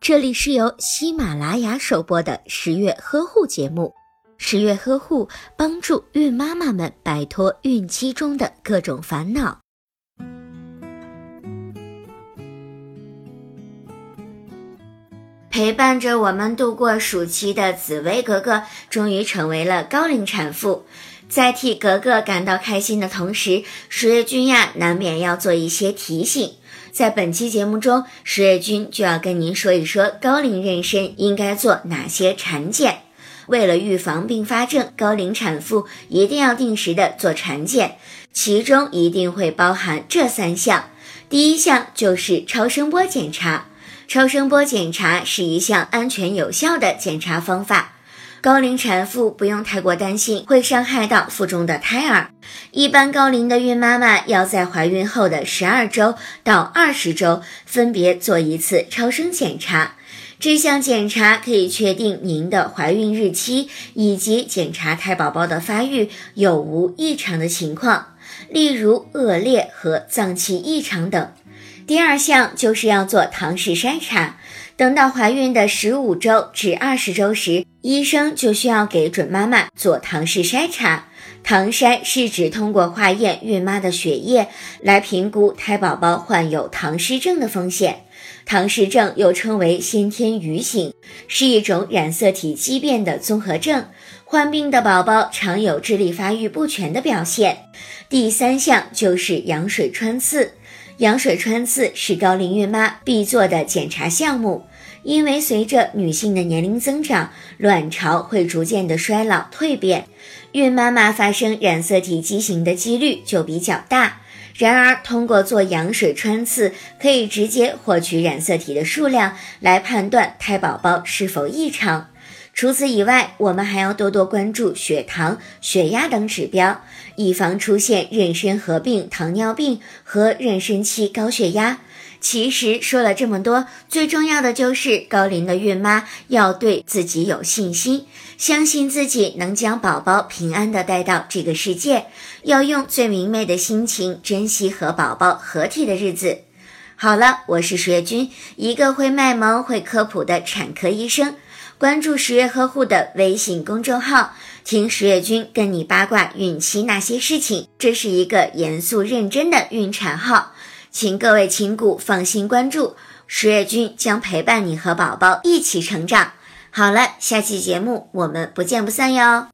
这里是由喜马拉雅首播的十月呵护节目。十月呵护帮助孕妈妈们摆脱孕期中的各种烦恼。陪伴着我们度过暑期的紫薇格格，终于成为了高龄产妇。在替格格感到开心的同时，十月君呀，难免要做一些提醒。在本期节目中，十月君就要跟您说一说高龄妊娠应该做哪些产检。为了预防并发症，高龄产妇一定要定时的做产检，其中一定会包含这三项。第一项就是超声波检查。超声波检查是一项安全有效的检查方法，高龄产妇不用太过担心会伤害到腹中的胎儿。一般高龄的孕妈妈要在怀孕后的十二周到二十周分别做一次超声检查，这项检查可以确定您的怀孕日期以及检查胎宝宝的发育有无异常的情况，例如恶劣和脏器异常等。第二项就是要做唐氏筛查，等到怀孕的十五周至二十周时，医生就需要给准妈妈做唐氏筛查。唐筛是指通过化验孕妈的血液来评估胎宝宝患有唐氏症的风险。唐氏症又称为先天愚型，是一种染色体畸变的综合症，患病的宝宝常有智力发育不全的表现。第三项就是羊水穿刺。羊水穿刺是高龄孕妈必做的检查项目，因为随着女性的年龄增长，卵巢会逐渐的衰老蜕变，孕妈妈发生染色体畸形的几率就比较大。然而，通过做羊水穿刺，可以直接获取染色体的数量，来判断胎宝宝是否异常。除此以外，我们还要多多关注血糖、血压等指标，以防出现妊娠合并糖尿病和妊娠期高血压。其实说了这么多，最重要的就是高龄的孕妈要对自己有信心，相信自己能将宝宝平安的带到这个世界，要用最明媚的心情珍惜和宝宝合体的日子。好了，我是十月君，一个会卖萌、会科普的产科医生。关注十月呵护的微信公众号，听十月君跟你八卦孕期那些事情。这是一个严肃认真的孕产号，请各位亲骨放心关注，十月君将陪伴你和宝宝一起成长。好了，下期节目我们不见不散哟。